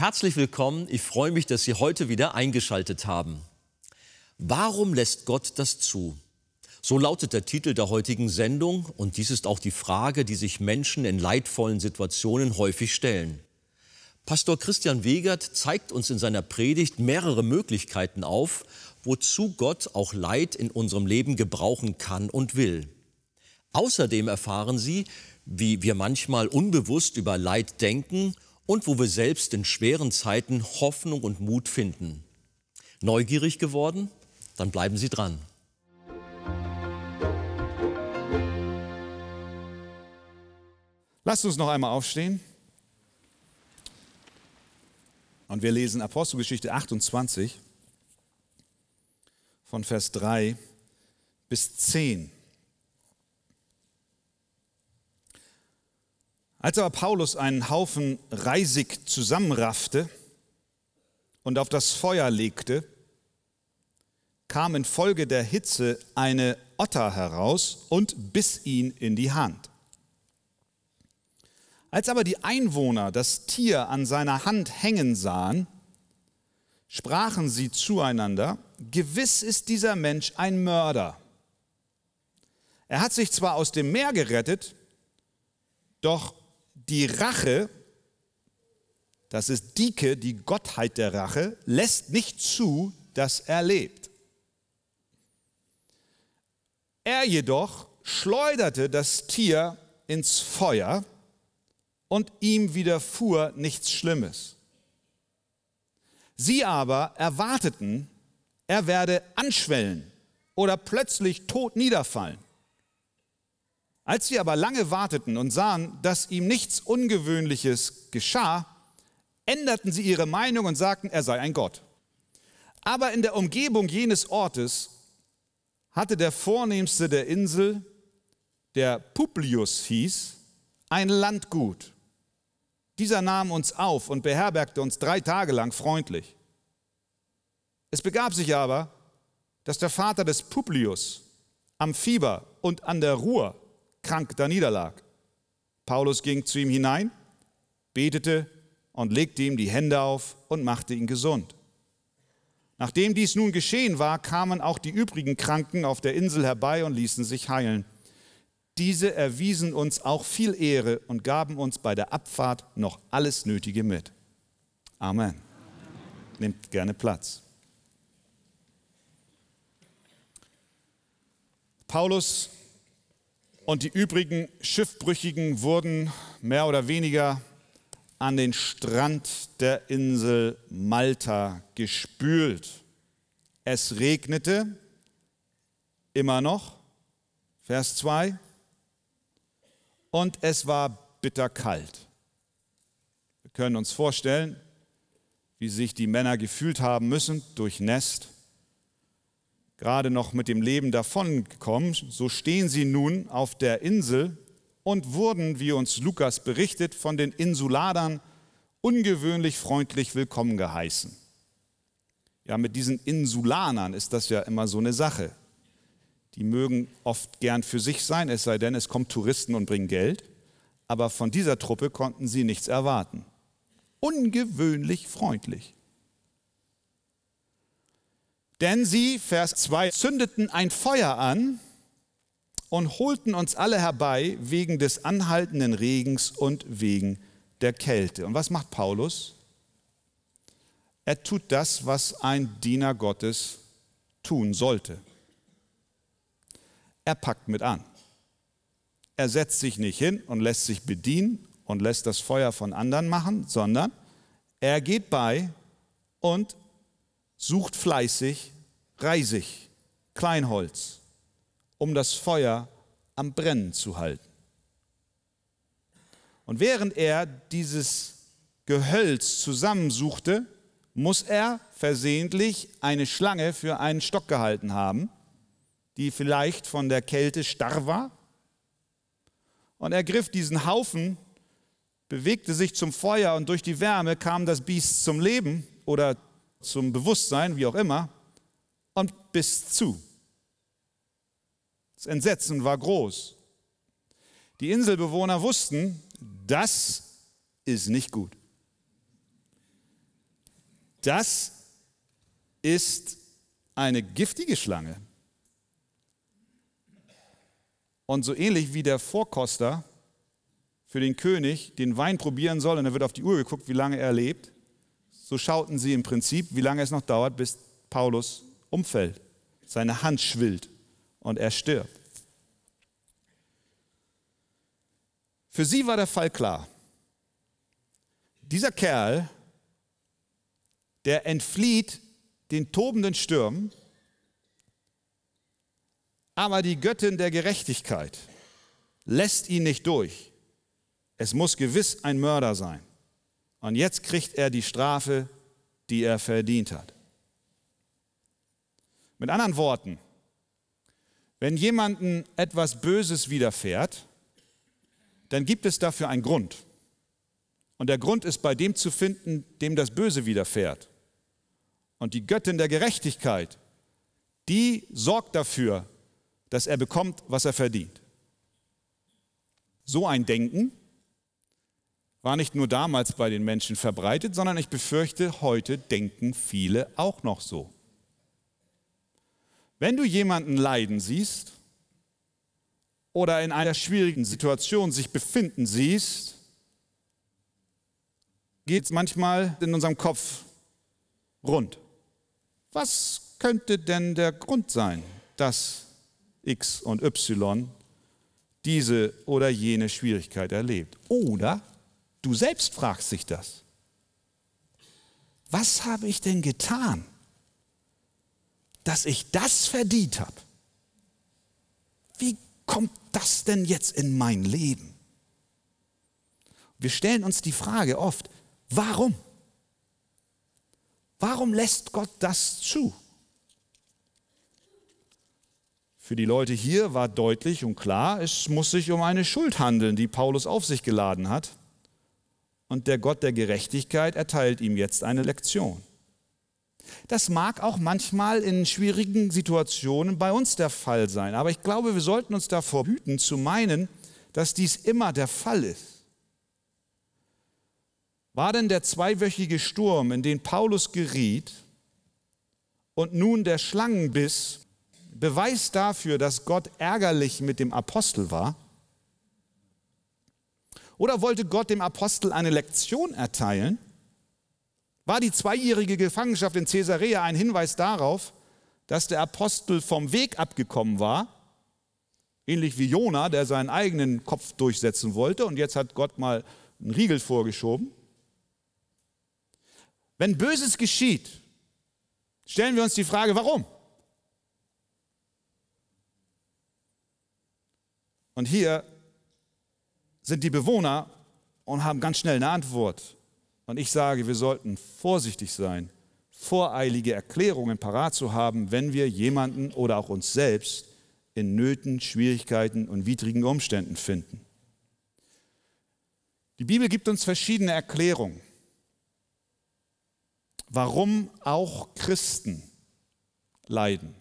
Herzlich willkommen, ich freue mich, dass Sie heute wieder eingeschaltet haben. Warum lässt Gott das zu? So lautet der Titel der heutigen Sendung und dies ist auch die Frage, die sich Menschen in leidvollen Situationen häufig stellen. Pastor Christian Wegert zeigt uns in seiner Predigt mehrere Möglichkeiten auf, wozu Gott auch Leid in unserem Leben gebrauchen kann und will. Außerdem erfahren Sie, wie wir manchmal unbewusst über Leid denken und wo wir selbst in schweren Zeiten Hoffnung und Mut finden. Neugierig geworden? Dann bleiben Sie dran. Lasst uns noch einmal aufstehen. Und wir lesen Apostelgeschichte 28 von Vers 3 bis 10. Als aber Paulus einen Haufen Reisig zusammenraffte und auf das Feuer legte, kam infolge der Hitze eine Otter heraus und biss ihn in die Hand. Als aber die Einwohner das Tier an seiner Hand hängen sahen, sprachen sie zueinander, gewiss ist dieser Mensch ein Mörder. Er hat sich zwar aus dem Meer gerettet, doch die Rache, das ist Dike, die Gottheit der Rache, lässt nicht zu, dass er lebt. Er jedoch schleuderte das Tier ins Feuer und ihm widerfuhr nichts Schlimmes. Sie aber erwarteten, er werde anschwellen oder plötzlich tot niederfallen. Als sie aber lange warteten und sahen, dass ihm nichts Ungewöhnliches geschah, änderten sie ihre Meinung und sagten, er sei ein Gott. Aber in der Umgebung jenes Ortes hatte der Vornehmste der Insel, der Publius hieß, ein Landgut. Dieser nahm uns auf und beherbergte uns drei Tage lang freundlich. Es begab sich aber, dass der Vater des Publius am Fieber und an der Ruhr krank da niederlag. Paulus ging zu ihm hinein, betete und legte ihm die Hände auf und machte ihn gesund. Nachdem dies nun geschehen war, kamen auch die übrigen Kranken auf der Insel herbei und ließen sich heilen. Diese erwiesen uns auch viel Ehre und gaben uns bei der Abfahrt noch alles Nötige mit. Amen. Nehmt gerne Platz. Paulus und die übrigen Schiffbrüchigen wurden mehr oder weniger an den Strand der Insel Malta gespült. Es regnete immer noch, Vers 2, und es war bitterkalt. Wir können uns vorstellen, wie sich die Männer gefühlt haben müssen, durchnässt gerade noch mit dem Leben davongekommen. So stehen sie nun auf der Insel und wurden, wie uns Lukas berichtet, von den Insuladern ungewöhnlich freundlich willkommen geheißen. Ja, mit diesen Insulanern ist das ja immer so eine Sache. Die mögen oft gern für sich sein, es sei denn, es kommen Touristen und bringen Geld. Aber von dieser Truppe konnten sie nichts erwarten. Ungewöhnlich freundlich. Denn sie, Vers 2, zündeten ein Feuer an und holten uns alle herbei wegen des anhaltenden Regens und wegen der Kälte. Und was macht Paulus? Er tut das, was ein Diener Gottes tun sollte. Er packt mit an. Er setzt sich nicht hin und lässt sich bedienen und lässt das Feuer von anderen machen, sondern er geht bei und sucht fleißig Reisig, Kleinholz, um das Feuer am Brennen zu halten. Und während er dieses Gehölz zusammensuchte, muss er versehentlich eine Schlange für einen Stock gehalten haben, die vielleicht von der Kälte starr war. Und er griff diesen Haufen, bewegte sich zum Feuer und durch die Wärme kam das Biest zum Leben oder zum Bewusstsein, wie auch immer, und biss zu. Das Entsetzen war groß. Die Inselbewohner wussten, das ist nicht gut. Das ist eine giftige Schlange. Und so ähnlich wie der Vorkoster für den König den Wein probieren soll und er wird auf die Uhr geguckt, wie lange er lebt, so schauten sie im Prinzip, wie lange es noch dauert, bis Paulus umfällt, seine Hand schwillt und er stirbt. Für sie war der Fall klar. Dieser Kerl, der entflieht den tobenden Stürmen, aber die Göttin der Gerechtigkeit lässt ihn nicht durch. Es muss gewiss ein Mörder sein. Und jetzt kriegt er die Strafe, die er verdient hat. Mit anderen Worten, wenn jemandem etwas Böses widerfährt, dann gibt es dafür einen Grund. Und der Grund ist bei dem zu finden, dem das Böse widerfährt. Und die Göttin der Gerechtigkeit, die sorgt dafür, dass er bekommt, was er verdient. So ein Denken war nicht nur damals bei den Menschen verbreitet, sondern ich befürchte, heute denken viele auch noch so. Wenn du jemanden leiden siehst oder in einer schwierigen Situation sich befinden siehst, geht es manchmal in unserem Kopf rund. Was könnte denn der Grund sein, dass X und Y diese oder jene Schwierigkeit erlebt? Oder du selbst fragst dich das. Was habe ich denn getan, dass ich das verdient habe? Wie kommt das denn jetzt in mein Leben? Wir stellen uns die Frage oft, warum? Warum lässt Gott das zu? Für die Leute hier war deutlich und klar, es muss sich um eine Schuld handeln, die Paulus auf sich geladen hat. Und der Gott der Gerechtigkeit erteilt ihm jetzt eine Lektion. Das mag auch manchmal in schwierigen Situationen bei uns der Fall sein, aber ich glaube, wir sollten uns davor hüten zu meinen, dass dies immer der Fall ist. War denn der zweiwöchige Sturm, in den Paulus geriet, und nun der Schlangenbiss Beweis dafür, dass Gott ärgerlich mit dem Apostel war? Oder wollte Gott dem Apostel eine Lektion erteilen? War die zweijährige Gefangenschaft in Caesarea ein Hinweis darauf, dass der Apostel vom Weg abgekommen war, ähnlich wie Jona, der seinen eigenen Kopf durchsetzen wollte und jetzt hat Gott mal einen Riegel vorgeschoben? Wenn Böses geschieht, stellen wir uns die Frage, warum? Und hier sind die Bewohner und haben ganz schnell eine Antwort. Und ich sage, wir sollten vorsichtig sein, voreilige Erklärungen parat zu haben, wenn wir jemanden oder auch uns selbst in Nöten, Schwierigkeiten und widrigen Umständen finden. Die Bibel gibt uns verschiedene Erklärungen, warum auch Christen leiden.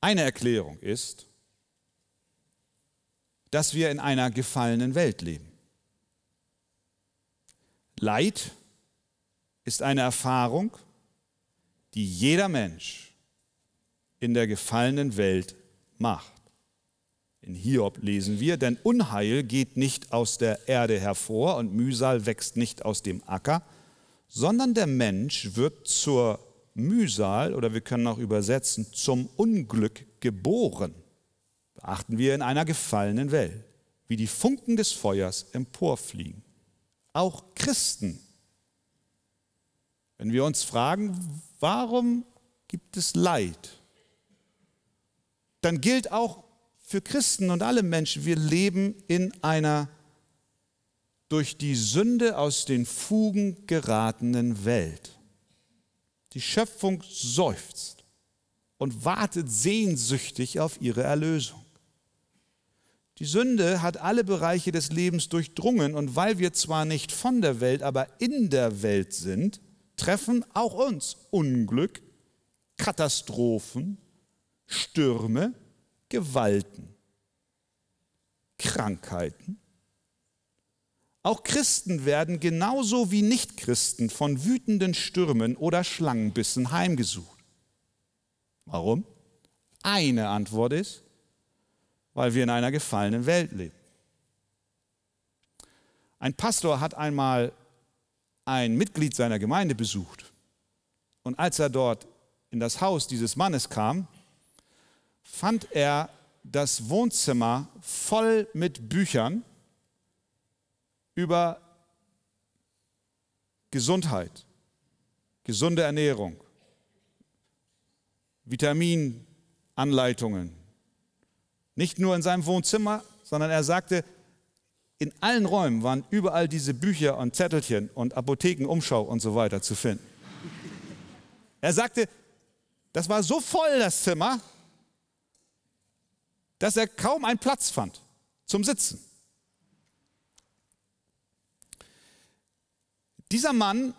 Eine Erklärung ist, dass wir in einer gefallenen Welt leben. Leid ist eine Erfahrung, die jeder Mensch in der gefallenen Welt macht. In Hiob lesen wir, denn Unheil geht nicht aus der Erde hervor und Mühsal wächst nicht aus dem Acker, sondern der Mensch wird zur Mühsal oder wir können auch übersetzen zum Unglück geboren. Beachten wir in einer gefallenen Welt, wie die Funken des Feuers emporfliegen auch Christen. Wenn wir uns fragen, warum gibt es Leid, dann gilt auch für Christen und alle Menschen, wir leben in einer durch die Sünde aus den Fugen geratenen Welt. Die Schöpfung seufzt und wartet sehnsüchtig auf ihre Erlösung. Die Sünde hat alle Bereiche des Lebens durchdrungen und weil wir zwar nicht von der Welt, aber in der Welt sind, treffen auch uns Unglück, Katastrophen, Stürme, Gewalten, Krankheiten. Auch Christen werden genauso wie Nichtchristen von wütenden Stürmen oder Schlangenbissen heimgesucht. Warum? Eine Antwort ist, weil wir in einer gefallenen Welt leben. Ein Pastor hat einmal ein Mitglied seiner Gemeinde besucht. Und als er dort in das Haus dieses Mannes kam, fand er das Wohnzimmer voll mit Büchern über Gesundheit, gesunde Ernährung, Vitaminanleitungen. Nicht nur in seinem Wohnzimmer, sondern er sagte, in allen Räumen waren überall diese Bücher und Zettelchen und Apothekenumschau und so weiter zu finden. Er sagte, das war so voll, das Zimmer, dass er kaum einen Platz fand zum Sitzen. Dieser Mann,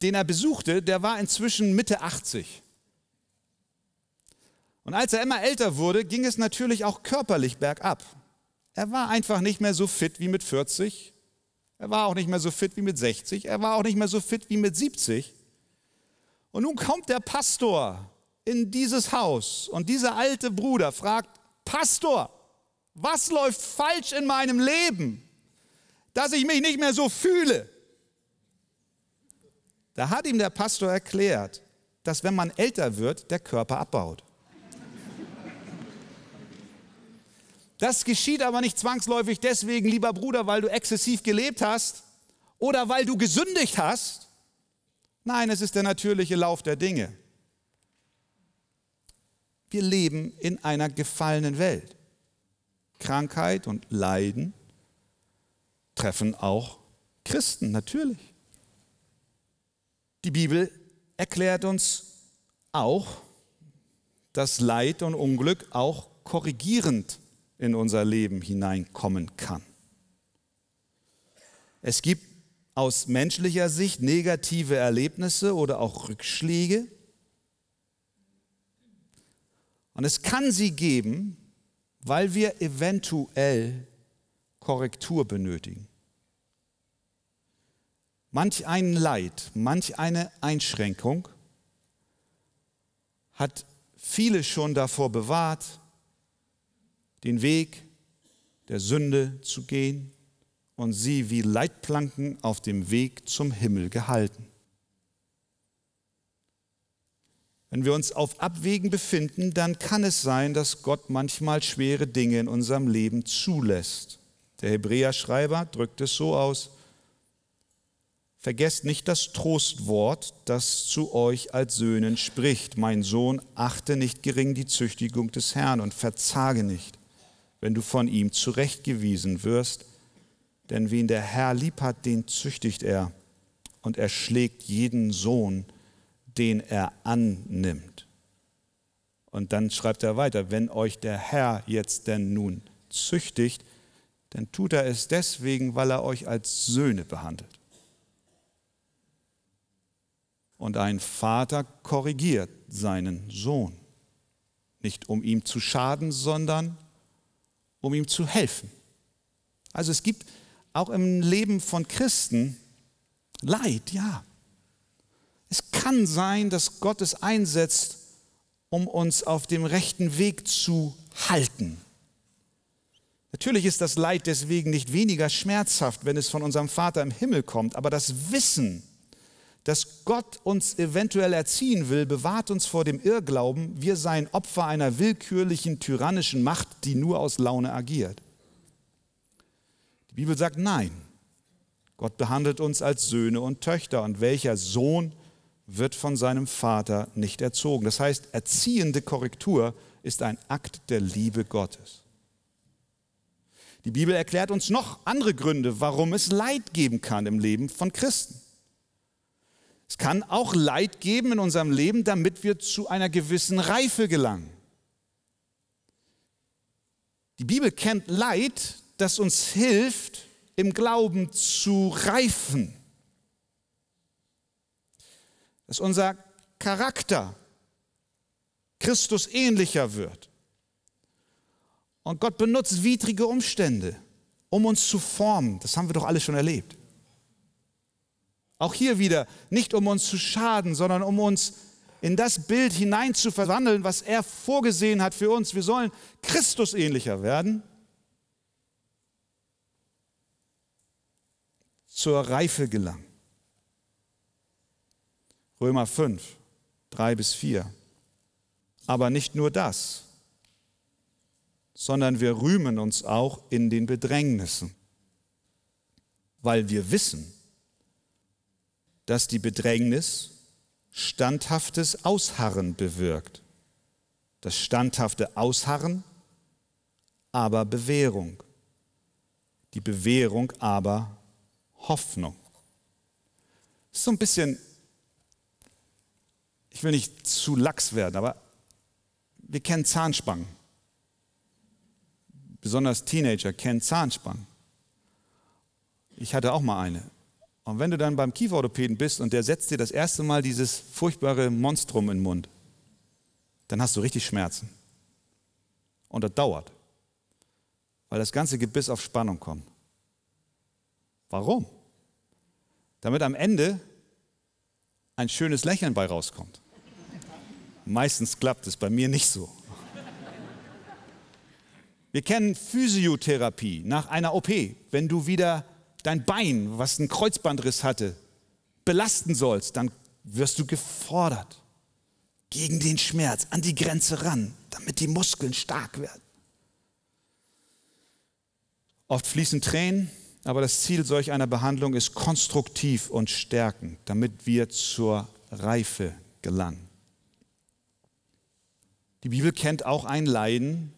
den er besuchte, der war inzwischen Mitte 80. Und als er immer älter wurde, ging es natürlich auch körperlich bergab. Er war einfach nicht mehr so fit wie mit 40. Er war auch nicht mehr so fit wie mit 60. Er war auch nicht mehr so fit wie mit 70. Und nun kommt der Pastor in dieses Haus und dieser alte Bruder fragt, Pastor, was läuft falsch in meinem Leben, dass ich mich nicht mehr so fühle? Da hat ihm der Pastor erklärt, dass wenn man älter wird, der Körper abbaut. Das geschieht aber nicht zwangsläufig deswegen, lieber Bruder, weil du exzessiv gelebt hast oder weil du gesündigt hast. Nein, es ist der natürliche Lauf der Dinge. Wir leben in einer gefallenen Welt. Krankheit und Leiden treffen auch Christen, natürlich. Die Bibel erklärt uns auch, dass Leid und Unglück auch korrigierend in unser Leben hineinkommen kann. Es gibt aus menschlicher Sicht negative Erlebnisse oder auch Rückschläge. Und es kann sie geben, weil wir eventuell Korrektur benötigen. Manch ein Leid, manch eine Einschränkung hat viele schon davor bewahrt, den Weg der Sünde zu gehen und sie wie Leitplanken auf dem Weg zum Himmel gehalten. Wenn wir uns auf Abwägen befinden, dann kann es sein, dass Gott manchmal schwere Dinge in unserem Leben zulässt. Der Hebräerschreiber drückt es so aus, Vergesst nicht das Trostwort, das zu euch als Söhnen spricht. Mein Sohn, achte nicht gering die Züchtigung des Herrn und verzage nicht wenn du von ihm zurechtgewiesen wirst. Denn wen der Herr lieb hat, den züchtigt er und er schlägt jeden Sohn, den er annimmt. Und dann schreibt er weiter, wenn euch der Herr jetzt denn nun züchtigt, dann tut er es deswegen, weil er euch als Söhne behandelt. Und ein Vater korrigiert seinen Sohn, nicht um ihm zu schaden, sondern um ihm zu helfen. Also es gibt auch im Leben von Christen Leid, ja. Es kann sein, dass Gott es einsetzt, um uns auf dem rechten Weg zu halten. Natürlich ist das Leid deswegen nicht weniger schmerzhaft, wenn es von unserem Vater im Himmel kommt, aber das Wissen, dass Gott uns eventuell erziehen will, bewahrt uns vor dem Irrglauben, wir seien Opfer einer willkürlichen, tyrannischen Macht, die nur aus Laune agiert. Die Bibel sagt nein. Gott behandelt uns als Söhne und Töchter und welcher Sohn wird von seinem Vater nicht erzogen. Das heißt, erziehende Korrektur ist ein Akt der Liebe Gottes. Die Bibel erklärt uns noch andere Gründe, warum es Leid geben kann im Leben von Christen. Es kann auch Leid geben in unserem Leben, damit wir zu einer gewissen Reife gelangen. Die Bibel kennt Leid, das uns hilft, im Glauben zu reifen. Dass unser Charakter Christus ähnlicher wird. Und Gott benutzt widrige Umstände, um uns zu formen. Das haben wir doch alle schon erlebt. Auch hier wieder, nicht um uns zu schaden, sondern um uns in das Bild hinein zu verwandeln, was er vorgesehen hat für uns. Wir sollen Christus ähnlicher werden. Zur Reife gelangen. Römer 5, 3 bis 4. Aber nicht nur das, sondern wir rühmen uns auch in den Bedrängnissen, weil wir wissen, dass die Bedrängnis standhaftes Ausharren bewirkt. Das standhafte Ausharren, aber Bewährung. Die Bewährung aber Hoffnung. Das ist so ein bisschen, ich will nicht zu lax werden, aber wir kennen Zahnspangen. Besonders Teenager kennen Zahnspangen. Ich hatte auch mal eine. Und wenn du dann beim Kieferorthopäden bist und der setzt dir das erste Mal dieses furchtbare Monstrum in den Mund, dann hast du richtig Schmerzen. Und das dauert, weil das ganze Gebiss auf Spannung kommt. Warum? Damit am Ende ein schönes Lächeln bei rauskommt. Meistens klappt es bei mir nicht so. Wir kennen Physiotherapie nach einer OP, wenn du wieder dein Bein, was einen Kreuzbandriss hatte, belasten sollst, dann wirst du gefordert, gegen den Schmerz an die Grenze ran, damit die Muskeln stark werden. Oft fließen Tränen, aber das Ziel solch einer Behandlung ist konstruktiv und stärkend, damit wir zur Reife gelangen. Die Bibel kennt auch ein Leiden,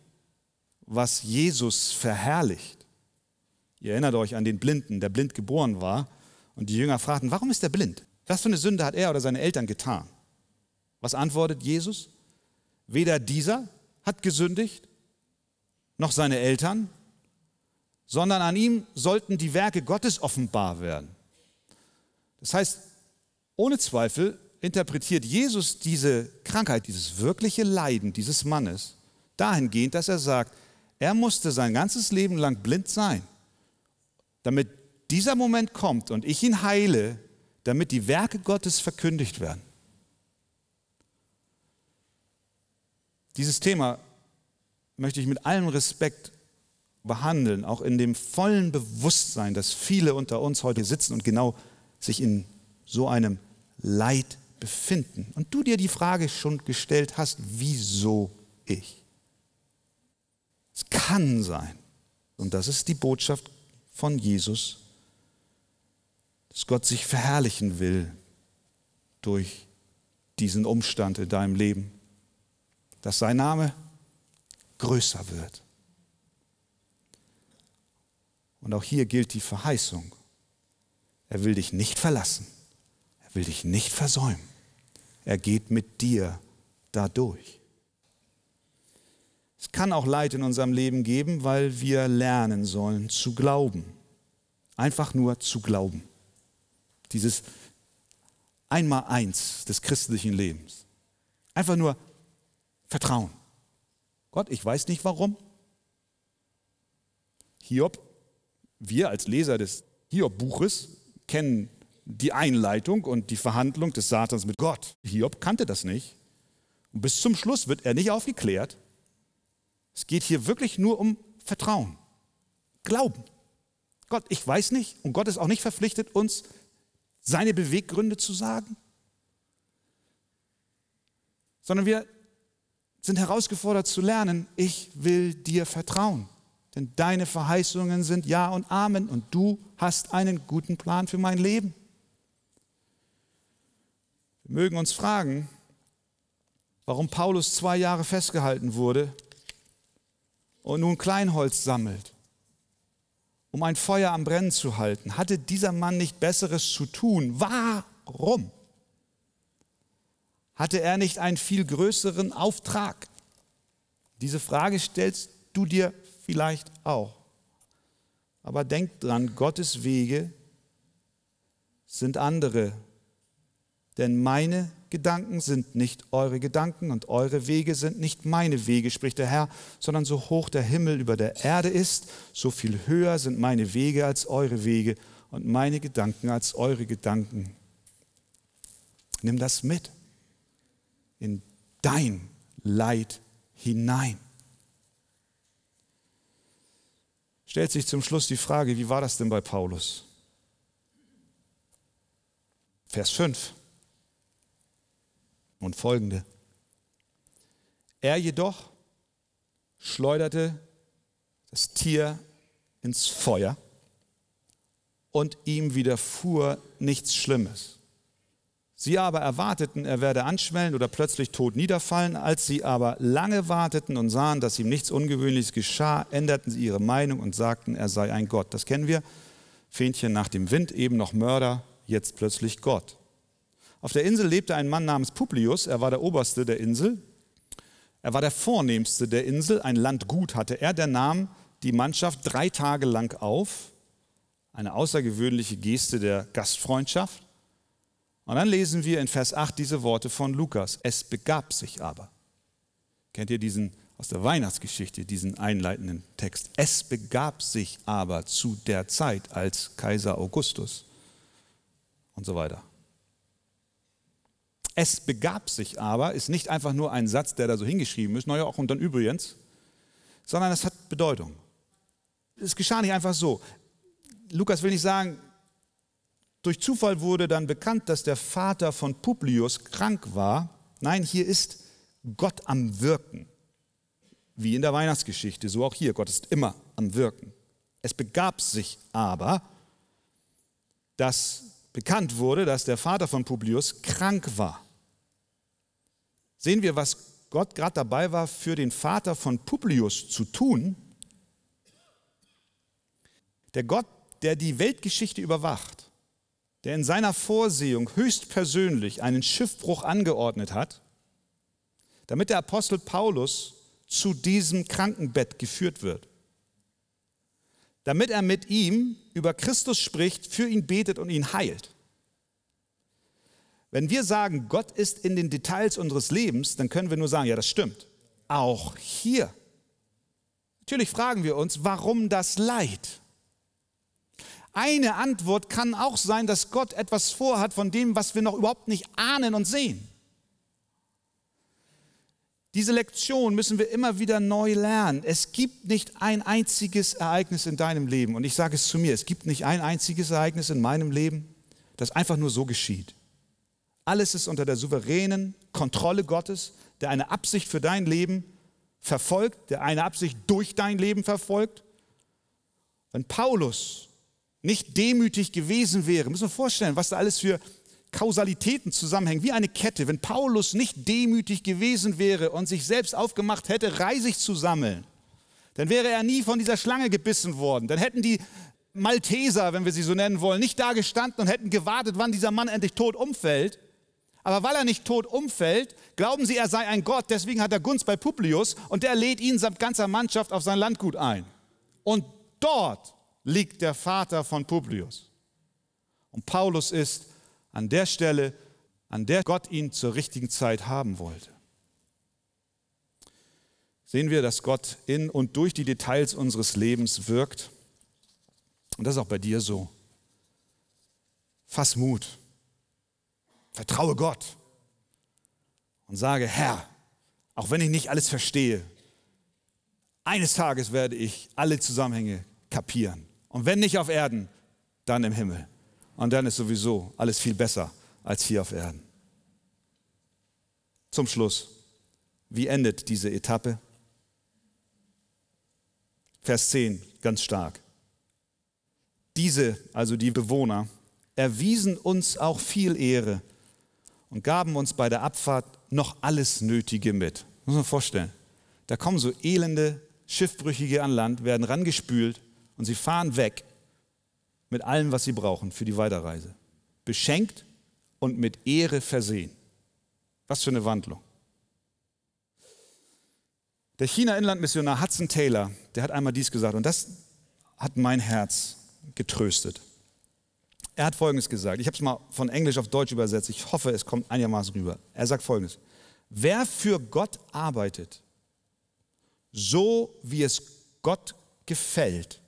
was Jesus verherrlicht. Ihr erinnert euch an den Blinden, der blind geboren war. Und die Jünger fragten, warum ist er blind? Was für eine Sünde hat er oder seine Eltern getan? Was antwortet Jesus? Weder dieser hat gesündigt, noch seine Eltern, sondern an ihm sollten die Werke Gottes offenbar werden. Das heißt, ohne Zweifel interpretiert Jesus diese Krankheit, dieses wirkliche Leiden dieses Mannes dahingehend, dass er sagt, er musste sein ganzes Leben lang blind sein damit dieser Moment kommt und ich ihn heile, damit die Werke Gottes verkündigt werden. Dieses Thema möchte ich mit allem Respekt behandeln, auch in dem vollen Bewusstsein, dass viele unter uns heute sitzen und genau sich in so einem Leid befinden. Und du dir die Frage schon gestellt hast, wieso ich? Es kann sein, und das ist die Botschaft von Jesus, dass Gott sich verherrlichen will durch diesen Umstand in deinem Leben, dass sein Name größer wird. Und auch hier gilt die Verheißung. Er will dich nicht verlassen. Er will dich nicht versäumen. Er geht mit dir dadurch. Es kann auch Leid in unserem Leben geben, weil wir lernen sollen zu glauben. Einfach nur zu glauben. Dieses Einmal-Eins des christlichen Lebens. Einfach nur Vertrauen. Gott, ich weiß nicht warum. Hiob, wir als Leser des Hiob-Buches kennen die Einleitung und die Verhandlung des Satans mit Gott. Hiob kannte das nicht. Und bis zum Schluss wird er nicht aufgeklärt. Es geht hier wirklich nur um Vertrauen, Glauben. Gott, ich weiß nicht und Gott ist auch nicht verpflichtet, uns seine Beweggründe zu sagen, sondern wir sind herausgefordert zu lernen, ich will dir vertrauen. Denn deine Verheißungen sind Ja und Amen und du hast einen guten Plan für mein Leben. Wir mögen uns fragen, warum Paulus zwei Jahre festgehalten wurde und nun Kleinholz sammelt, um ein Feuer am Brennen zu halten, hatte dieser Mann nicht Besseres zu tun? Warum? Hatte er nicht einen viel größeren Auftrag? Diese Frage stellst du dir vielleicht auch. Aber denk dran, Gottes Wege sind andere denn meine Gedanken sind nicht eure Gedanken und eure Wege sind nicht meine Wege, spricht der Herr, sondern so hoch der Himmel über der Erde ist, so viel höher sind meine Wege als eure Wege und meine Gedanken als eure Gedanken. Nimm das mit in dein Leid hinein. Stellt sich zum Schluss die Frage, wie war das denn bei Paulus? Vers 5 und folgende. Er jedoch schleuderte das Tier ins Feuer und ihm widerfuhr nichts Schlimmes. Sie aber erwarteten, er werde anschwellen oder plötzlich tot niederfallen. Als sie aber lange warteten und sahen, dass ihm nichts Ungewöhnliches geschah, änderten sie ihre Meinung und sagten, er sei ein Gott. Das kennen wir. Fähnchen nach dem Wind, eben noch Mörder, jetzt plötzlich Gott. Auf der Insel lebte ein Mann namens Publius, er war der Oberste der Insel. Er war der Vornehmste der Insel, ein Landgut hatte er, der nahm die Mannschaft drei Tage lang auf, eine außergewöhnliche Geste der Gastfreundschaft. Und dann lesen wir in Vers 8 diese Worte von Lukas. Es begab sich aber. Kennt ihr diesen aus der Weihnachtsgeschichte, diesen einleitenden Text? Es begab sich aber zu der Zeit als Kaiser Augustus und so weiter. Es begab sich aber, ist nicht einfach nur ein Satz, der da so hingeschrieben ist, naja, auch und dann übrigens, sondern es hat Bedeutung. Es geschah nicht einfach so. Lukas will nicht sagen, durch Zufall wurde dann bekannt, dass der Vater von Publius krank war. Nein, hier ist Gott am Wirken. Wie in der Weihnachtsgeschichte, so auch hier. Gott ist immer am Wirken. Es begab sich aber, dass bekannt wurde, dass der Vater von Publius krank war sehen wir, was Gott gerade dabei war, für den Vater von Publius zu tun. Der Gott, der die Weltgeschichte überwacht, der in seiner Vorsehung höchstpersönlich einen Schiffbruch angeordnet hat, damit der Apostel Paulus zu diesem Krankenbett geführt wird. Damit er mit ihm über Christus spricht, für ihn betet und ihn heilt. Wenn wir sagen, Gott ist in den Details unseres Lebens, dann können wir nur sagen, ja, das stimmt. Auch hier. Natürlich fragen wir uns, warum das Leid? Eine Antwort kann auch sein, dass Gott etwas vorhat von dem, was wir noch überhaupt nicht ahnen und sehen. Diese Lektion müssen wir immer wieder neu lernen. Es gibt nicht ein einziges Ereignis in deinem Leben. Und ich sage es zu mir, es gibt nicht ein einziges Ereignis in meinem Leben, das einfach nur so geschieht. Alles ist unter der souveränen Kontrolle Gottes, der eine Absicht für dein Leben verfolgt, der eine Absicht durch dein Leben verfolgt. Wenn Paulus nicht demütig gewesen wäre, müssen wir vorstellen, was da alles für Kausalitäten zusammenhängen, wie eine Kette. Wenn Paulus nicht demütig gewesen wäre und sich selbst aufgemacht hätte, Reisig zu sammeln, dann wäre er nie von dieser Schlange gebissen worden. Dann hätten die Malteser, wenn wir sie so nennen wollen, nicht da gestanden und hätten gewartet, wann dieser Mann endlich tot umfällt, aber weil er nicht tot umfällt, glauben sie, er sei ein Gott. Deswegen hat er Gunst bei Publius und der lädt ihn samt ganzer Mannschaft auf sein Landgut ein. Und dort liegt der Vater von Publius. Und Paulus ist an der Stelle, an der Gott ihn zur richtigen Zeit haben wollte. Sehen wir, dass Gott in und durch die Details unseres Lebens wirkt. Und das ist auch bei dir so. Fass Mut. Vertraue Gott und sage, Herr, auch wenn ich nicht alles verstehe, eines Tages werde ich alle Zusammenhänge kapieren. Und wenn nicht auf Erden, dann im Himmel. Und dann ist sowieso alles viel besser als hier auf Erden. Zum Schluss, wie endet diese Etappe? Vers 10, ganz stark. Diese, also die Bewohner, erwiesen uns auch viel Ehre und gaben uns bei der Abfahrt noch alles Nötige mit. Muss man vorstellen. Da kommen so elende Schiffbrüchige an Land, werden rangespült und sie fahren weg mit allem, was sie brauchen für die Weiterreise. Beschenkt und mit Ehre versehen. Was für eine Wandlung. Der China-Inlandmissionar Hudson Taylor, der hat einmal dies gesagt und das hat mein Herz getröstet. Er hat Folgendes gesagt. Ich habe es mal von Englisch auf Deutsch übersetzt. Ich hoffe, es kommt einigermaßen rüber. Er sagt Folgendes. Wer für Gott arbeitet, so wie es Gott gefällt,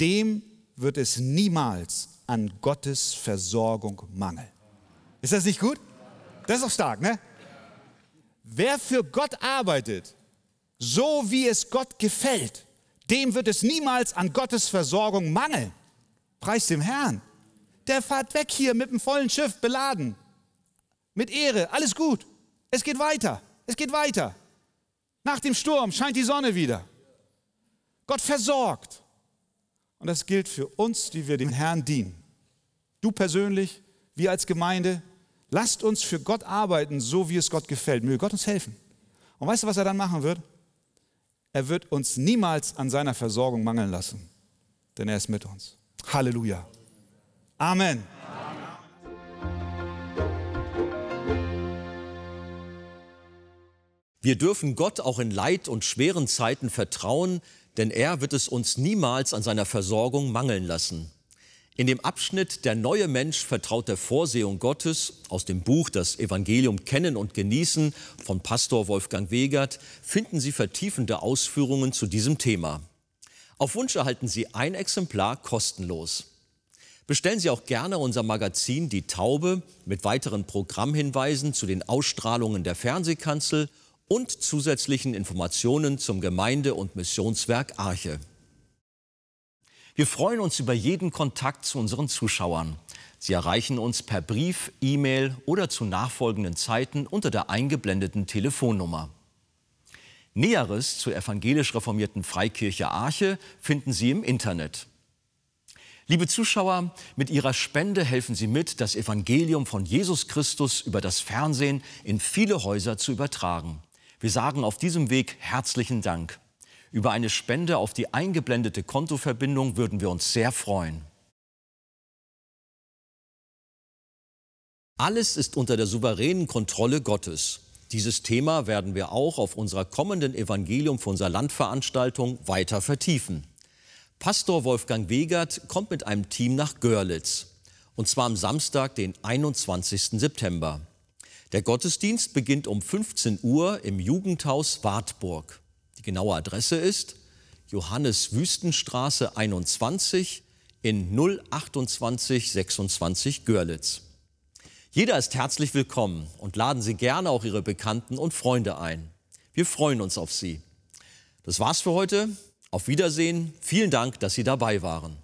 dem wird es niemals an Gottes Versorgung mangeln. Ist das nicht gut? Das ist doch stark, ne? Wer für Gott arbeitet, so wie es Gott gefällt, dem wird es niemals an Gottes Versorgung mangeln. Preis dem Herrn. Der fährt weg hier mit dem vollen Schiff beladen. Mit Ehre, alles gut. Es geht weiter. Es geht weiter. Nach dem Sturm scheint die Sonne wieder. Gott versorgt. Und das gilt für uns, die wir dem Herrn dienen. Du persönlich, wir als Gemeinde, lasst uns für Gott arbeiten, so wie es Gott gefällt. Möge Gott uns helfen. Und weißt du, was er dann machen wird? Er wird uns niemals an seiner Versorgung mangeln lassen, denn er ist mit uns. Halleluja. Amen. Wir dürfen Gott auch in Leid und schweren Zeiten vertrauen, denn er wird es uns niemals an seiner Versorgung mangeln lassen. In dem Abschnitt Der neue Mensch vertraut der Vorsehung Gottes aus dem Buch Das Evangelium kennen und genießen von Pastor Wolfgang Wegert finden Sie vertiefende Ausführungen zu diesem Thema. Auf Wunsch erhalten Sie ein Exemplar kostenlos. Bestellen Sie auch gerne unser Magazin Die Taube mit weiteren Programmhinweisen zu den Ausstrahlungen der Fernsehkanzel und zusätzlichen Informationen zum Gemeinde- und Missionswerk Arche. Wir freuen uns über jeden Kontakt zu unseren Zuschauern. Sie erreichen uns per Brief, E-Mail oder zu nachfolgenden Zeiten unter der eingeblendeten Telefonnummer. Näheres zur evangelisch reformierten Freikirche Arche finden Sie im Internet. Liebe Zuschauer, mit Ihrer Spende helfen Sie mit, das Evangelium von Jesus Christus über das Fernsehen in viele Häuser zu übertragen. Wir sagen auf diesem Weg herzlichen Dank. Über eine Spende auf die eingeblendete Kontoverbindung würden wir uns sehr freuen. Alles ist unter der souveränen Kontrolle Gottes. Dieses Thema werden wir auch auf unserer kommenden Evangelium für unser Landveranstaltung weiter vertiefen. Pastor Wolfgang Wegert kommt mit einem Team nach Görlitz. Und zwar am Samstag, den 21. September. Der Gottesdienst beginnt um 15 Uhr im Jugendhaus Wartburg. Die genaue Adresse ist Johannes Wüstenstraße 21 in 02826 Görlitz. Jeder ist herzlich willkommen und laden Sie gerne auch Ihre Bekannten und Freunde ein. Wir freuen uns auf Sie. Das war's für heute. Auf Wiedersehen. Vielen Dank, dass Sie dabei waren.